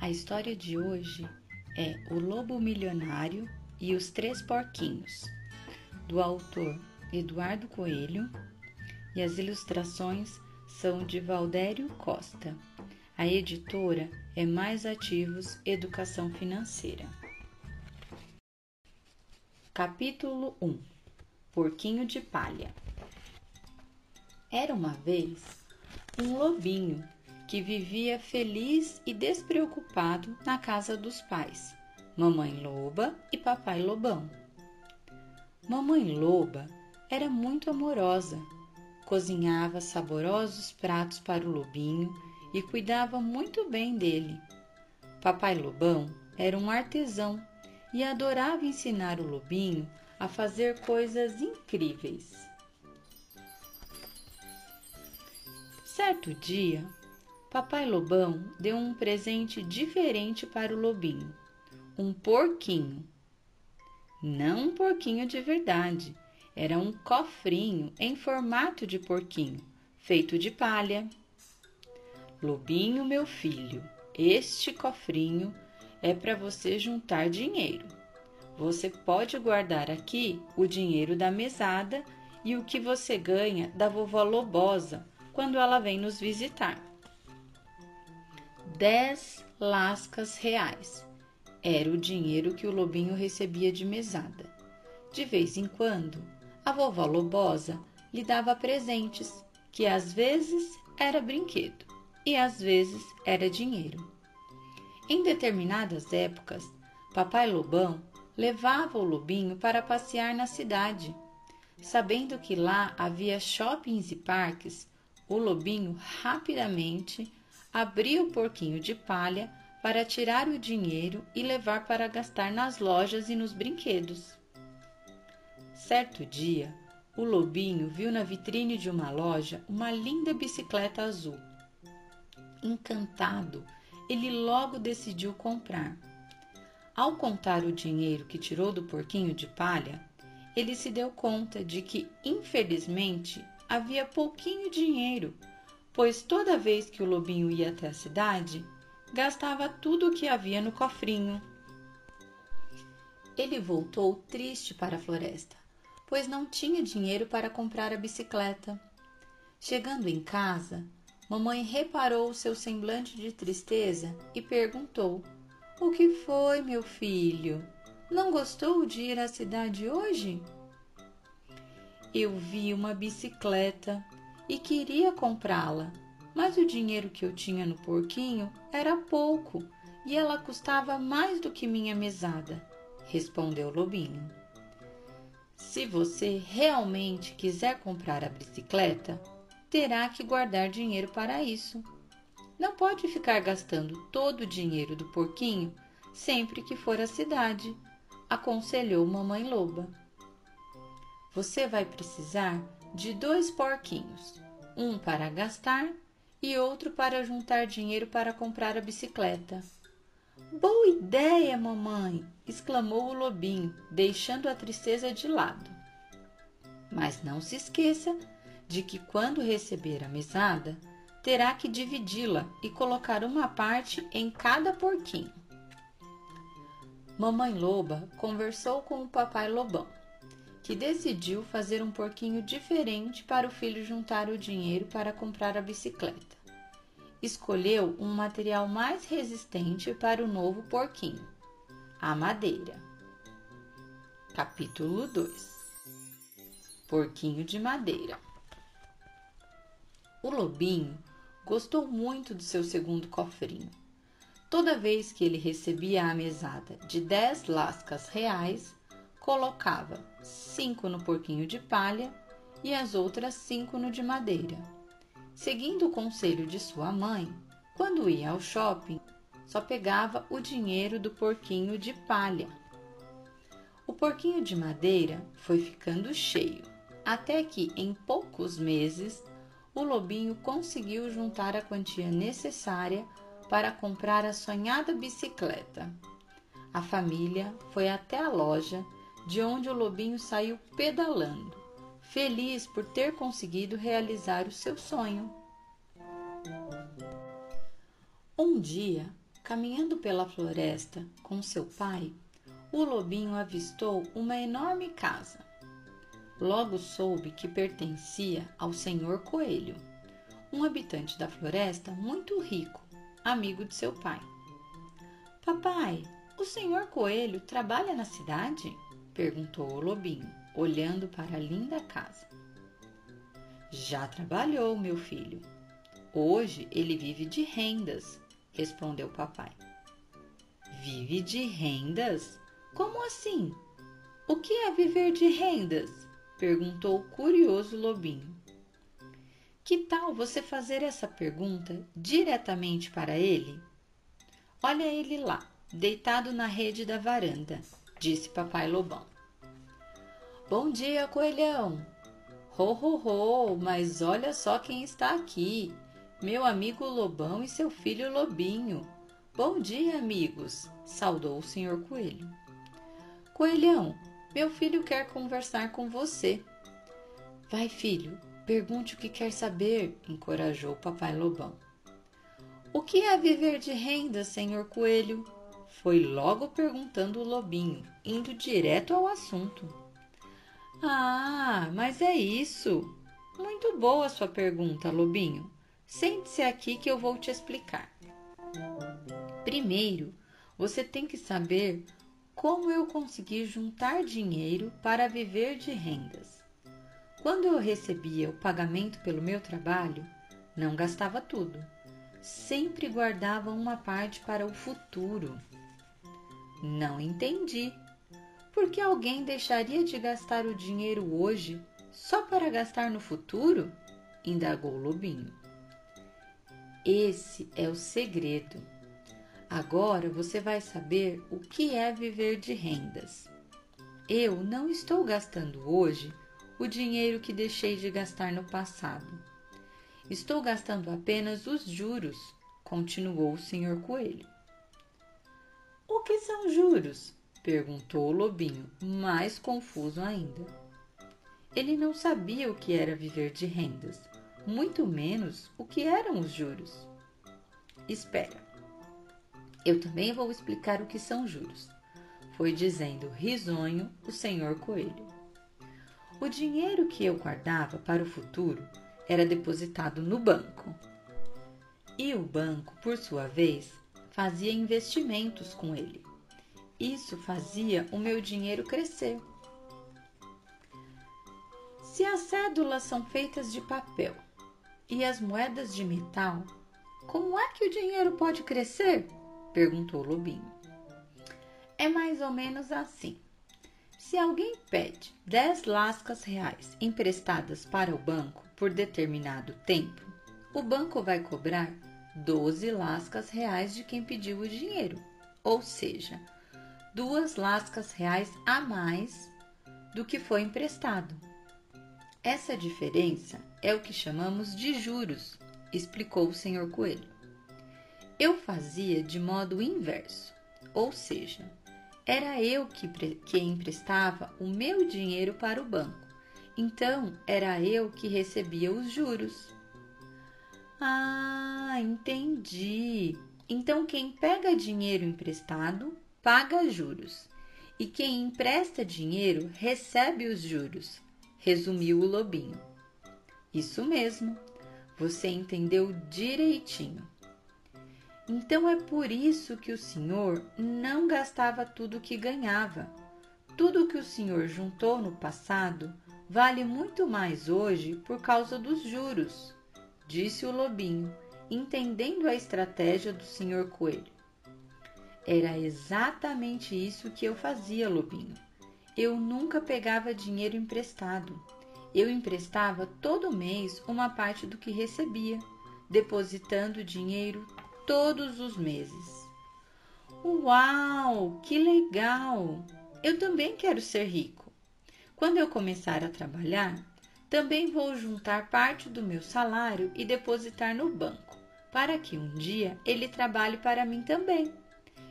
A história de hoje é O Lobo Milionário e os Três Porquinhos, do autor Eduardo Coelho, e as ilustrações são de Valdério Costa. A editora é Mais Ativos Educação Financeira. Capítulo 1 Porquinho de Palha Era uma vez um lobinho que vivia feliz e despreocupado na casa dos pais, Mamãe Loba e Papai Lobão. Mamãe Loba era muito amorosa, cozinhava saborosos pratos para o lobinho e cuidava muito bem dele. Papai Lobão era um artesão e adorava ensinar o lobinho a fazer coisas incríveis. Certo dia, Papai Lobão deu um presente diferente para o lobinho: um porquinho. Não um porquinho de verdade, era um cofrinho em formato de porquinho, feito de palha. Lobinho, meu filho, este cofrinho é para você juntar dinheiro. Você pode guardar aqui o dinheiro da mesada e o que você ganha da vovó Lobosa quando ela vem nos visitar dez lascas reais. Era o dinheiro que o lobinho recebia de mesada. De vez em quando, a vovó Lobosa lhe dava presentes, que às vezes era brinquedo e às vezes era dinheiro. Em determinadas épocas, Papai Lobão levava o lobinho para passear na cidade. Sabendo que lá havia shoppings e parques, o lobinho rapidamente abria o porquinho de palha para tirar o dinheiro e levar para gastar nas lojas e nos brinquedos. Certo dia, o lobinho viu na vitrine de uma loja uma linda bicicleta azul. Encantado, ele logo decidiu comprar. Ao contar o dinheiro que tirou do porquinho de palha, ele se deu conta de que, infelizmente, havia pouquinho dinheiro pois toda vez que o lobinho ia até a cidade, gastava tudo o que havia no cofrinho. Ele voltou triste para a floresta, pois não tinha dinheiro para comprar a bicicleta. Chegando em casa, mamãe reparou seu semblante de tristeza e perguntou: O que foi, meu filho? Não gostou de ir à cidade hoje? Eu vi uma bicicleta e queria comprá-la, mas o dinheiro que eu tinha no porquinho era pouco e ela custava mais do que minha mesada, respondeu Lobinho. Se você realmente quiser comprar a bicicleta, terá que guardar dinheiro para isso. Não pode ficar gastando todo o dinheiro do porquinho sempre que for à cidade, aconselhou Mamãe Loba. Você vai precisar de dois porquinhos, um para gastar e outro para juntar dinheiro para comprar a bicicleta. Boa ideia, mamãe! exclamou o lobinho, deixando a tristeza de lado. Mas não se esqueça de que quando receber a mesada, terá que dividi-la e colocar uma parte em cada porquinho. Mamãe Loba conversou com o papai Lobão que decidiu fazer um porquinho diferente para o filho juntar o dinheiro para comprar a bicicleta. Escolheu um material mais resistente para o novo porquinho, a madeira. Capítulo 2 Porquinho de Madeira O lobinho gostou muito do seu segundo cofrinho. Toda vez que ele recebia a mesada de dez lascas reais, colocava cinco no porquinho de palha e as outras cinco no de madeira. Seguindo o conselho de sua mãe, quando ia ao shopping, só pegava o dinheiro do porquinho de palha. O porquinho de madeira foi ficando cheio, até que em poucos meses o lobinho conseguiu juntar a quantia necessária para comprar a sonhada bicicleta. A família foi até a loja de onde o lobinho saiu pedalando, feliz por ter conseguido realizar o seu sonho. Um dia, Caminhando pela floresta com seu pai, o lobinho avistou uma enorme casa. Logo soube que pertencia ao senhor Coelho, um habitante da floresta muito rico, amigo de seu pai. Papai, o senhor Coelho trabalha na cidade? Perguntou o lobinho, olhando para a linda casa. Já trabalhou, meu filho. Hoje ele vive de rendas, respondeu o papai. Vive de rendas? Como assim? O que é viver de rendas? perguntou o curioso lobinho. Que tal você fazer essa pergunta diretamente para ele? Olha ele lá, deitado na rede da varanda, disse papai lobão. Bom dia, coelhão. Ho, ho, ho, mas olha só quem está aqui. Meu amigo lobão e seu filho lobinho. Bom dia, amigos, saudou o senhor coelho. Coelhão, meu filho quer conversar com você. Vai, filho, pergunte o que quer saber, encorajou o papai lobão. O que é viver de renda, senhor coelho? Foi logo perguntando o lobinho, indo direto ao assunto. Ah, mas é isso. Muito boa sua pergunta, Lobinho. Sente-se aqui que eu vou te explicar. Primeiro, você tem que saber como eu consegui juntar dinheiro para viver de rendas. Quando eu recebia o pagamento pelo meu trabalho, não gastava tudo. Sempre guardava uma parte para o futuro. Não entendi, por que alguém deixaria de gastar o dinheiro hoje só para gastar no futuro? indagou o lobinho. Esse é o segredo. Agora você vai saber o que é viver de rendas. Eu não estou gastando hoje o dinheiro que deixei de gastar no passado. Estou gastando apenas os juros, continuou o senhor Coelho. O que são juros? Perguntou o lobinho, mais confuso ainda. Ele não sabia o que era viver de rendas, muito menos o que eram os juros. Espera, eu também vou explicar o que são juros, foi dizendo risonho o senhor Coelho. O dinheiro que eu guardava para o futuro era depositado no banco. E o banco, por sua vez, fazia investimentos com ele. Isso fazia o meu dinheiro crescer. Se as cédulas são feitas de papel e as moedas de metal, como é que o dinheiro pode crescer? perguntou o Lobinho. É mais ou menos assim. Se alguém pede 10 lascas reais emprestadas para o banco por determinado tempo, o banco vai cobrar 12 lascas reais de quem pediu o dinheiro, ou seja, duas lascas reais a mais do que foi emprestado. Essa diferença é o que chamamos de juros, explicou o senhor Coelho. Eu fazia de modo inverso, ou seja, era eu que, que emprestava o meu dinheiro para o banco, então era eu que recebia os juros. Ah, entendi. Então quem pega dinheiro emprestado paga juros, e quem empresta dinheiro recebe os juros, resumiu o lobinho. Isso mesmo, você entendeu direitinho. Então é por isso que o senhor não gastava tudo o que ganhava. Tudo que o senhor juntou no passado vale muito mais hoje por causa dos juros, disse o lobinho, entendendo a estratégia do senhor coelho. Era exatamente isso que eu fazia, Lobinho. Eu nunca pegava dinheiro emprestado. Eu emprestava todo mês uma parte do que recebia, depositando dinheiro todos os meses. Uau, que legal! Eu também quero ser rico. Quando eu começar a trabalhar, também vou juntar parte do meu salário e depositar no banco, para que um dia ele trabalhe para mim também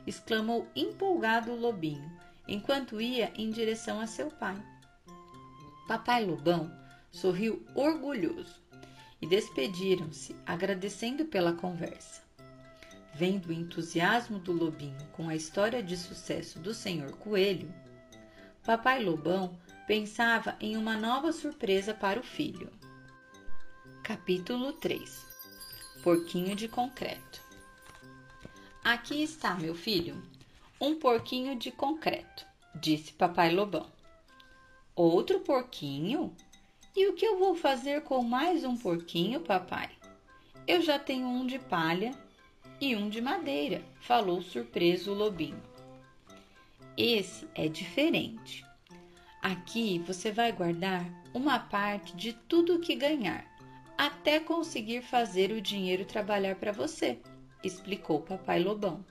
exclamou empolgado o lobinho, enquanto ia em direção a seu pai. Papai Lobão sorriu orgulhoso e despediram-se, agradecendo pela conversa. vendo o entusiasmo do lobinho com a história de sucesso do senhor coelho, papai lobão pensava em uma nova surpresa para o filho. Capítulo 3 Porquinho de concreto Aqui está, meu filho, um porquinho de concreto, disse papai lobão. Outro porquinho? E o que eu vou fazer com mais um porquinho, papai? Eu já tenho um de palha e um de madeira, falou surpreso o lobinho. Esse é diferente. Aqui você vai guardar uma parte de tudo que ganhar, até conseguir fazer o dinheiro trabalhar para você, explicou Papai Lobão.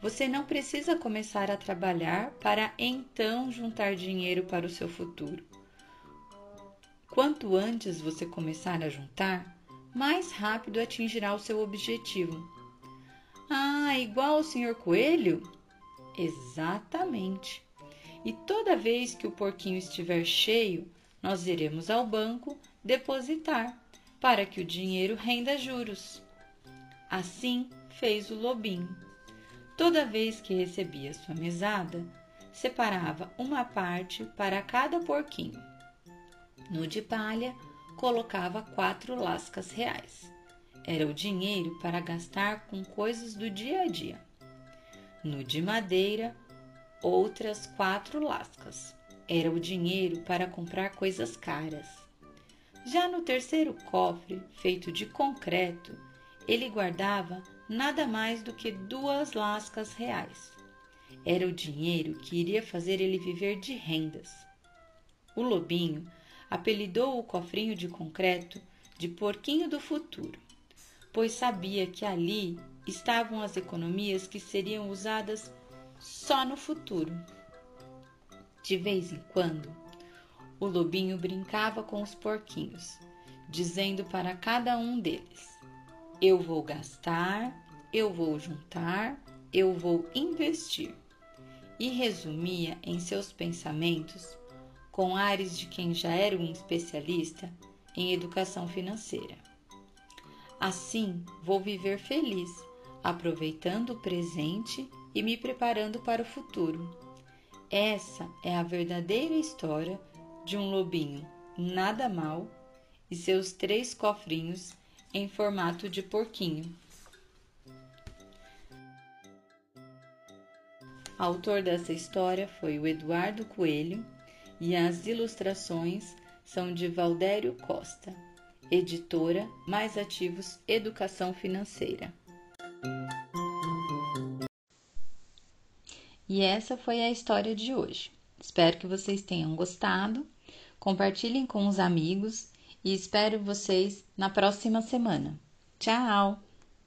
Você não precisa começar a trabalhar para então juntar dinheiro para o seu futuro. Quanto antes você começar a juntar, mais rápido atingirá o seu objetivo. Ah, igual o Sr. Coelho? Exatamente. E toda vez que o porquinho estiver cheio, nós iremos ao banco depositar para que o dinheiro renda juros. Assim fez o lobinho. Toda vez que recebia sua mesada, separava uma parte para cada porquinho. No de palha, colocava quatro lascas reais. Era o dinheiro para gastar com coisas do dia a dia. No de madeira, outras quatro lascas. Era o dinheiro para comprar coisas caras. Já no terceiro cofre, feito de concreto, ele guardava nada mais do que duas lascas reais. Era o dinheiro que iria fazer ele viver de rendas. O lobinho apelidou o cofrinho de concreto de porquinho do futuro, pois sabia que ali estavam as economias que seriam usadas só no futuro. De vez em quando, o lobinho brincava com os porquinhos, dizendo para cada um deles: Eu vou gastar, eu vou juntar, eu vou investir. E resumia em seus pensamentos com ares de quem já era um especialista em educação financeira. Assim, vou viver feliz, aproveitando o presente e me preparando para o futuro. Essa é a verdadeira história de um lobinho nada mal e seus três cofrinhos em formato de porquinho. Autor dessa história foi o Eduardo Coelho e as ilustrações são de Valdério Costa, editora Mais Ativos Educação Financeira. E essa foi a história de hoje. Espero que vocês tenham gostado. Compartilhem com os amigos e espero vocês na próxima semana. Tchau!